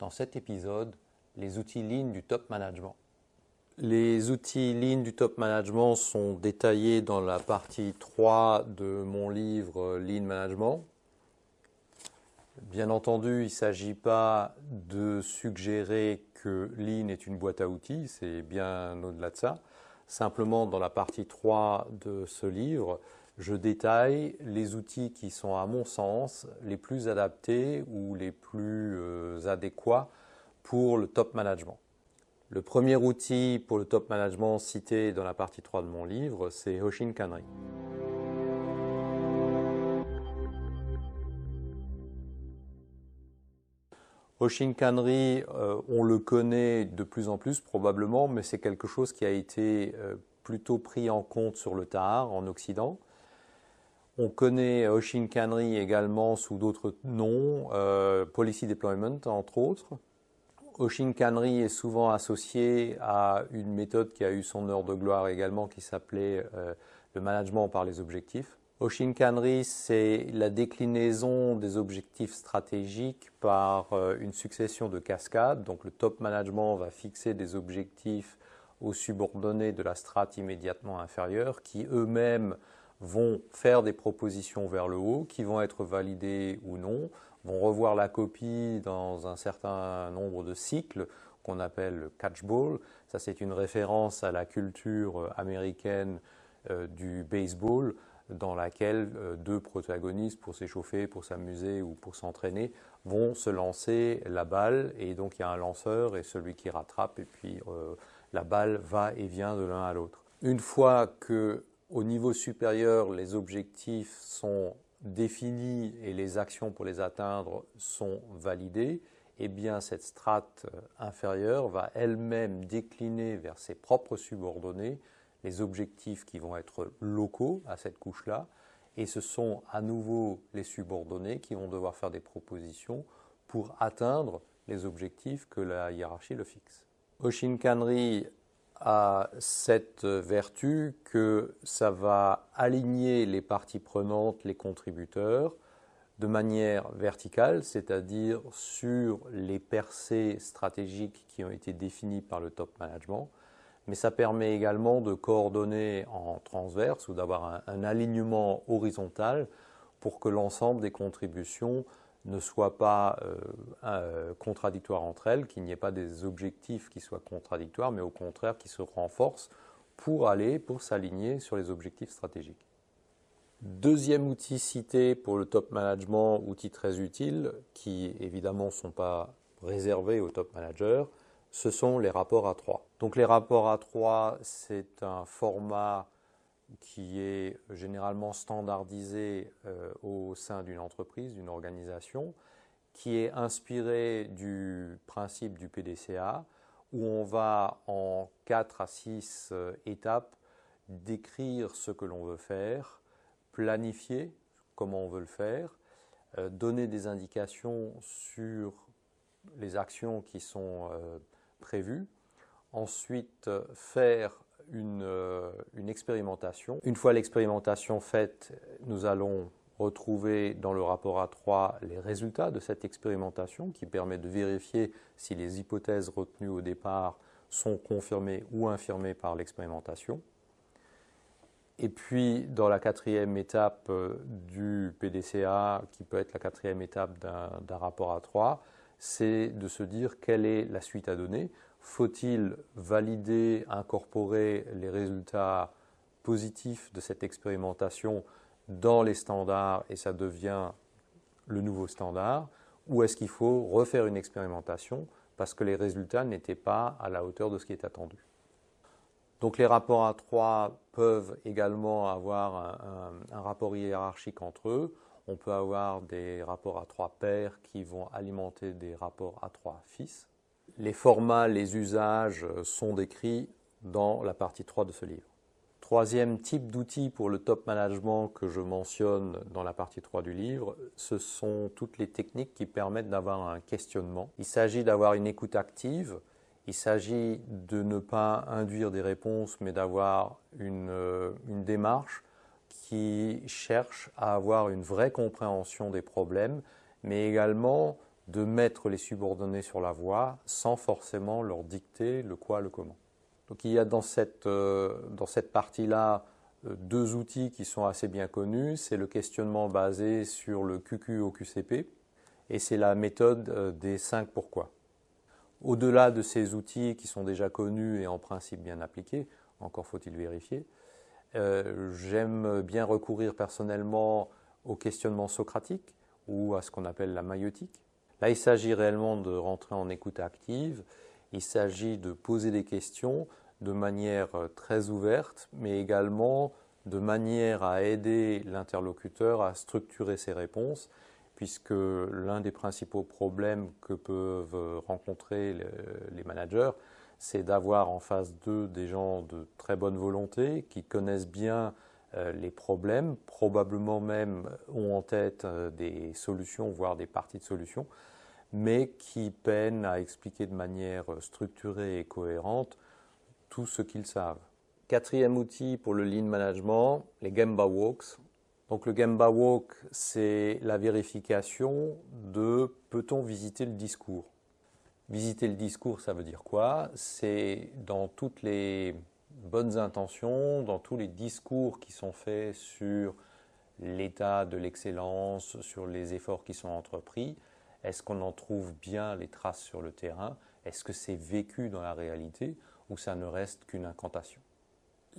dans cet épisode les outils Lean du top management. Les outils Lean du top management sont détaillés dans la partie 3 de mon livre Lean Management. Bien entendu, il ne s'agit pas de suggérer que Lean est une boîte à outils, c'est bien au-delà de ça. Simplement, dans la partie 3 de ce livre, je détaille les outils qui sont, à mon sens, les plus adaptés ou les plus euh, adéquats pour le top management. Le premier outil pour le top management cité dans la partie 3 de mon livre, c'est Hoshin Kanri. Hoshin Kanri, euh, on le connaît de plus en plus probablement, mais c'est quelque chose qui a été euh, plutôt pris en compte sur le tard en Occident. On connaît Kanri également sous d'autres noms, euh, Policy Deployment entre autres. Oshinkanri est souvent associé à une méthode qui a eu son heure de gloire également, qui s'appelait euh, le management par les objectifs. Oshinkanri, c'est la déclinaison des objectifs stratégiques par euh, une succession de cascades. Donc le top management va fixer des objectifs aux subordonnés de la strate immédiatement inférieure qui eux-mêmes vont faire des propositions vers le haut qui vont être validées ou non vont revoir la copie dans un certain nombre de cycles qu'on appelle le catchball. Ça, c'est une référence à la culture américaine euh, du baseball, dans laquelle euh, deux protagonistes, pour s'échauffer, pour s'amuser ou pour s'entraîner, vont se lancer la balle. Et donc, il y a un lanceur et celui qui rattrape, et puis euh, la balle va et vient de l'un à l'autre. Une fois que, au niveau supérieur, les objectifs sont définis et les actions pour les atteindre sont validées, eh bien cette strate euh, inférieure va elle-même décliner vers ses propres subordonnés les objectifs qui vont être locaux à cette couche-là, et ce sont à nouveau les subordonnés qui vont devoir faire des propositions pour atteindre les objectifs que la hiérarchie le fixe. Oshinkanri a cette vertu que ça va aligner les parties prenantes, les contributeurs, de manière verticale, c'est-à-dire sur les percées stratégiques qui ont été définies par le top management, mais ça permet également de coordonner en transverse ou d'avoir un, alignement horizontal pour que l'ensemble des contributions ne soient pas euh, euh, contradictoires entre elles, qu'il n'y ait pas des objectifs qui soient contradictoires, mais au contraire qui se renforcent pour aller, pour s'aligner sur les objectifs stratégiques. Deuxième outil cité pour le top management, outil très utile, qui évidemment ne sont pas réservés aux top managers, ce sont les rapports à 3. Donc les rapports à 3, c'est un format qui est généralement standardisé euh, au sein d'une entreprise, d'une organisation, qui est inspiré du principe du PDCA, où on va en 4 à 6 euh, étapes décrire ce que l'on veut faire, planifier comment on veut le faire, euh, donner des indications sur les actions qui sont prévues, ensuite faire euh, une, expérimentation. Une fois l'expérimentation faite, nous allons retrouver dans le rapport A3 les résultats de cette expérimentation qui permet de vérifier si les hypothèses retenues au départ sont confirmées ou infirmées par l'expérimentation. Et puis, dans la quatrième étape euh, du PDCA, qui peut être la quatrième étape d'un rapport A3, c'est de se dire quelle est la suite à donner. Faut-il valider, incorporer les résultats positifs de cette expérimentation dans les standards et ça devient le nouveau standard? Ou est-ce qu'il faut refaire une expérimentation parce que les résultats n'étaient pas à la hauteur de ce qui est attendu? Donc les rapports A3 peuvent également avoir un, rapport hiérarchique entre eux. On peut avoir des rapports A3 pairs qui vont alimenter des rapports A3 fils. Les formats, les usages sont décrits dans la partie 3 de ce livre. Troisième type d'outil pour le top management que je mentionne dans la partie 3 du livre, ce sont toutes les techniques qui permettent d'avoir un questionnement. Il s'agit d'avoir une écoute active, il s'agit de ne pas induire des réponses, mais d'avoir une, euh, une, démarche qui cherche à avoir une vraie compréhension des problèmes, mais également de mettre les subordonnés sur la voie sans forcément leur dicter le quoi, le comment. Donc il y a dans cette, euh, cette partie-là euh, deux outils qui sont assez bien connus. C'est le questionnement basé sur le QQ au QCP et c'est la méthode euh, des 5 pourquoi. Au-delà de ces outils qui sont déjà connus et en principe bien appliqués, encore faut-il vérifier, j'aime bien recourir personnellement au questionnement socratique ou à ce qu'on appelle la maïotique. Là, il s'agit réellement de rentrer en écoute active, il s'agit de poser des questions de manière euh, très ouverte, mais également de manière à aider l'interlocuteur à structurer ses réponses, puisque l'un des principaux problèmes que peuvent rencontrer les managers, c'est d'avoir en face d'eux des gens de très bonne volonté, qui connaissent bien euh, les problèmes, probablement même ont en tête euh, des solutions, voire des parties de solutions, mais qui peinent à expliquer de manière structurée et cohérente tout ce qu'ils savent. Quatrième outil pour le lean management, les Gemba Walks. Donc le Gemba Walk, c'est la vérification de peut-on visiter le discours. Visiter le discours, ça veut dire quoi? C'est dans toutes les bonnes intentions, dans tous les discours qui sont faits sur l'état de l'excellence, sur les efforts qui sont entrepris, est-ce qu'on en trouve bien les traces sur le terrain? Est-ce que c'est vécu dans la réalité ou ça ne reste qu'une incantation?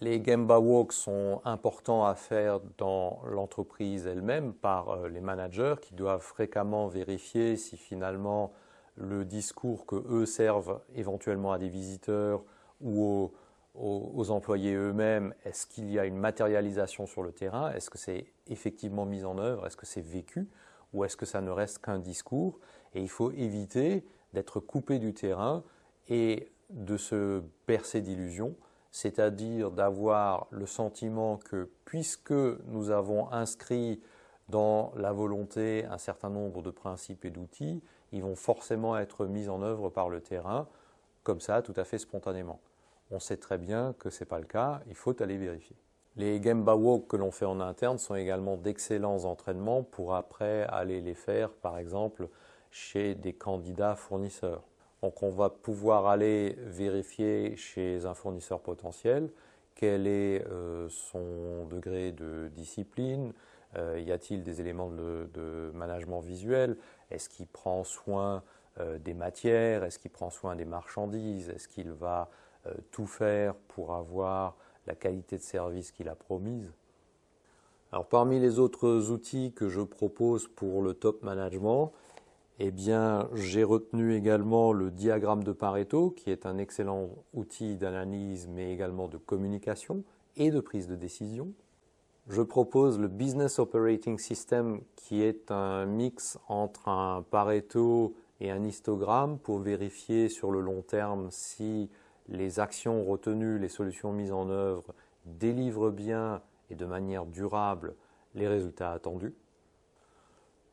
Les Gemba Walks sont importants à faire dans l'entreprise elle-même par euh, les managers qui doivent fréquemment vérifier si finalement le discours que eux servent éventuellement à des visiteurs ou aux aux, employés eux-mêmes, est-ce qu'il y a une matérialisation sur le terrain? Est-ce que c'est effectivement mis en œuvre? Est-ce que c'est vécu? Ou est-ce que ça ne reste qu'un discours? Et il faut éviter d'être coupé du terrain et de se percer d'illusions, c'est-à-dire d'avoir le sentiment que puisque nous avons inscrit dans la volonté un certain nombre de principes et d'outils, ils vont forcément être mis en œuvre par le terrain, comme ça, tout à fait spontanément on sait très bien que ce n'est pas le cas, il faut aller vérifier. Les Gemba Walk que l'on fait en interne sont également d'excellents entraînements pour après aller les faire, par exemple, chez des candidats fournisseurs. Donc on va pouvoir aller vérifier chez un fournisseur potentiel quel est euh, son degré de discipline, euh, y a-t-il des éléments de, management visuel, est-ce qu'il prend soin euh, des matières, est-ce qu'il prend soin des marchandises, est-ce qu'il va tout faire pour avoir la qualité de service qu'il a promise. Alors parmi les autres outils que je propose pour le top management, eh j'ai retenu également le diagramme de Pareto, qui est un excellent outil d'analyse, mais également de communication et de prise de décision. Je propose le Business Operating System, qui est un mix entre un Pareto et un histogramme pour vérifier sur le long terme si les actions retenues, les solutions mises en œuvre délivrent bien et de manière durable les résultats attendus.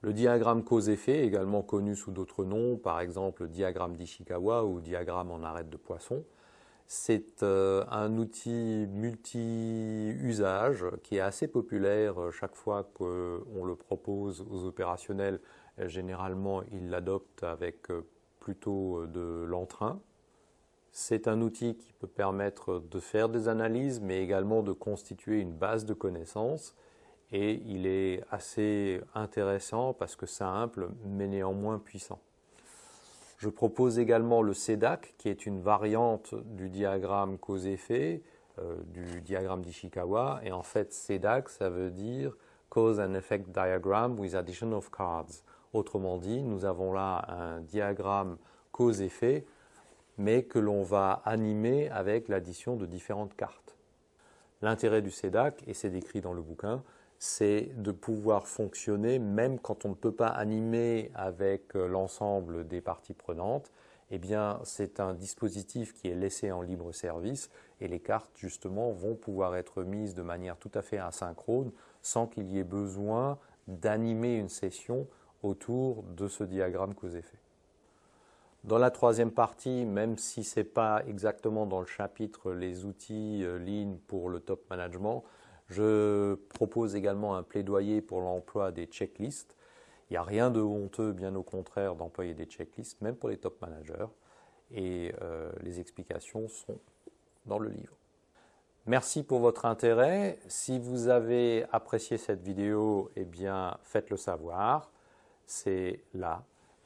Le diagramme cause-effet, également connu sous d'autres noms, par exemple le diagramme d'Ishikawa ou diagramme en arête de poisson, c'est euh, un outil multi-usage qui est assez populaire euh, chaque fois qu'on le propose aux opérationnels. Généralement, ils l'adoptent avec euh, plutôt de l'entrain. C'est un outil qui peut permettre de faire des analyses, mais également de constituer une base de connaissances. Et il est assez intéressant parce que simple, mais néanmoins puissant. Je propose également le CEDAC, qui est une variante du diagramme cause-effet, euh, du diagramme d'Ishikawa. Et en fait, CEDAC, ça veut dire Cause and Effect Diagram with Addition of Cards. Autrement dit, nous avons là un diagramme cause-effet mais que l'on va animer avec l'addition de différentes cartes. L'intérêt du CEDAC, et c'est décrit dans le bouquin, c'est de pouvoir fonctionner même quand on ne peut pas animer avec euh, l'ensemble des parties prenantes. Eh bien, c'est un dispositif qui est laissé en libre service et les cartes, justement, vont pouvoir être mises de manière tout à fait asynchrone sans qu'il y ait besoin d'animer une session autour de ce diagramme cause-effet. Dans la troisième partie, même si ce n'est pas exactement dans le chapitre les outils euh, Lean pour le top management, je propose également un plaidoyer pour l'emploi des checklists. Il n'y a rien de honteux, bien au contraire, d'employer des checklists, même pour les top managers. Et euh, les explications sont dans le livre. Merci pour votre intérêt. Si vous avez apprécié cette vidéo, eh bien, faites-le savoir. C'est là.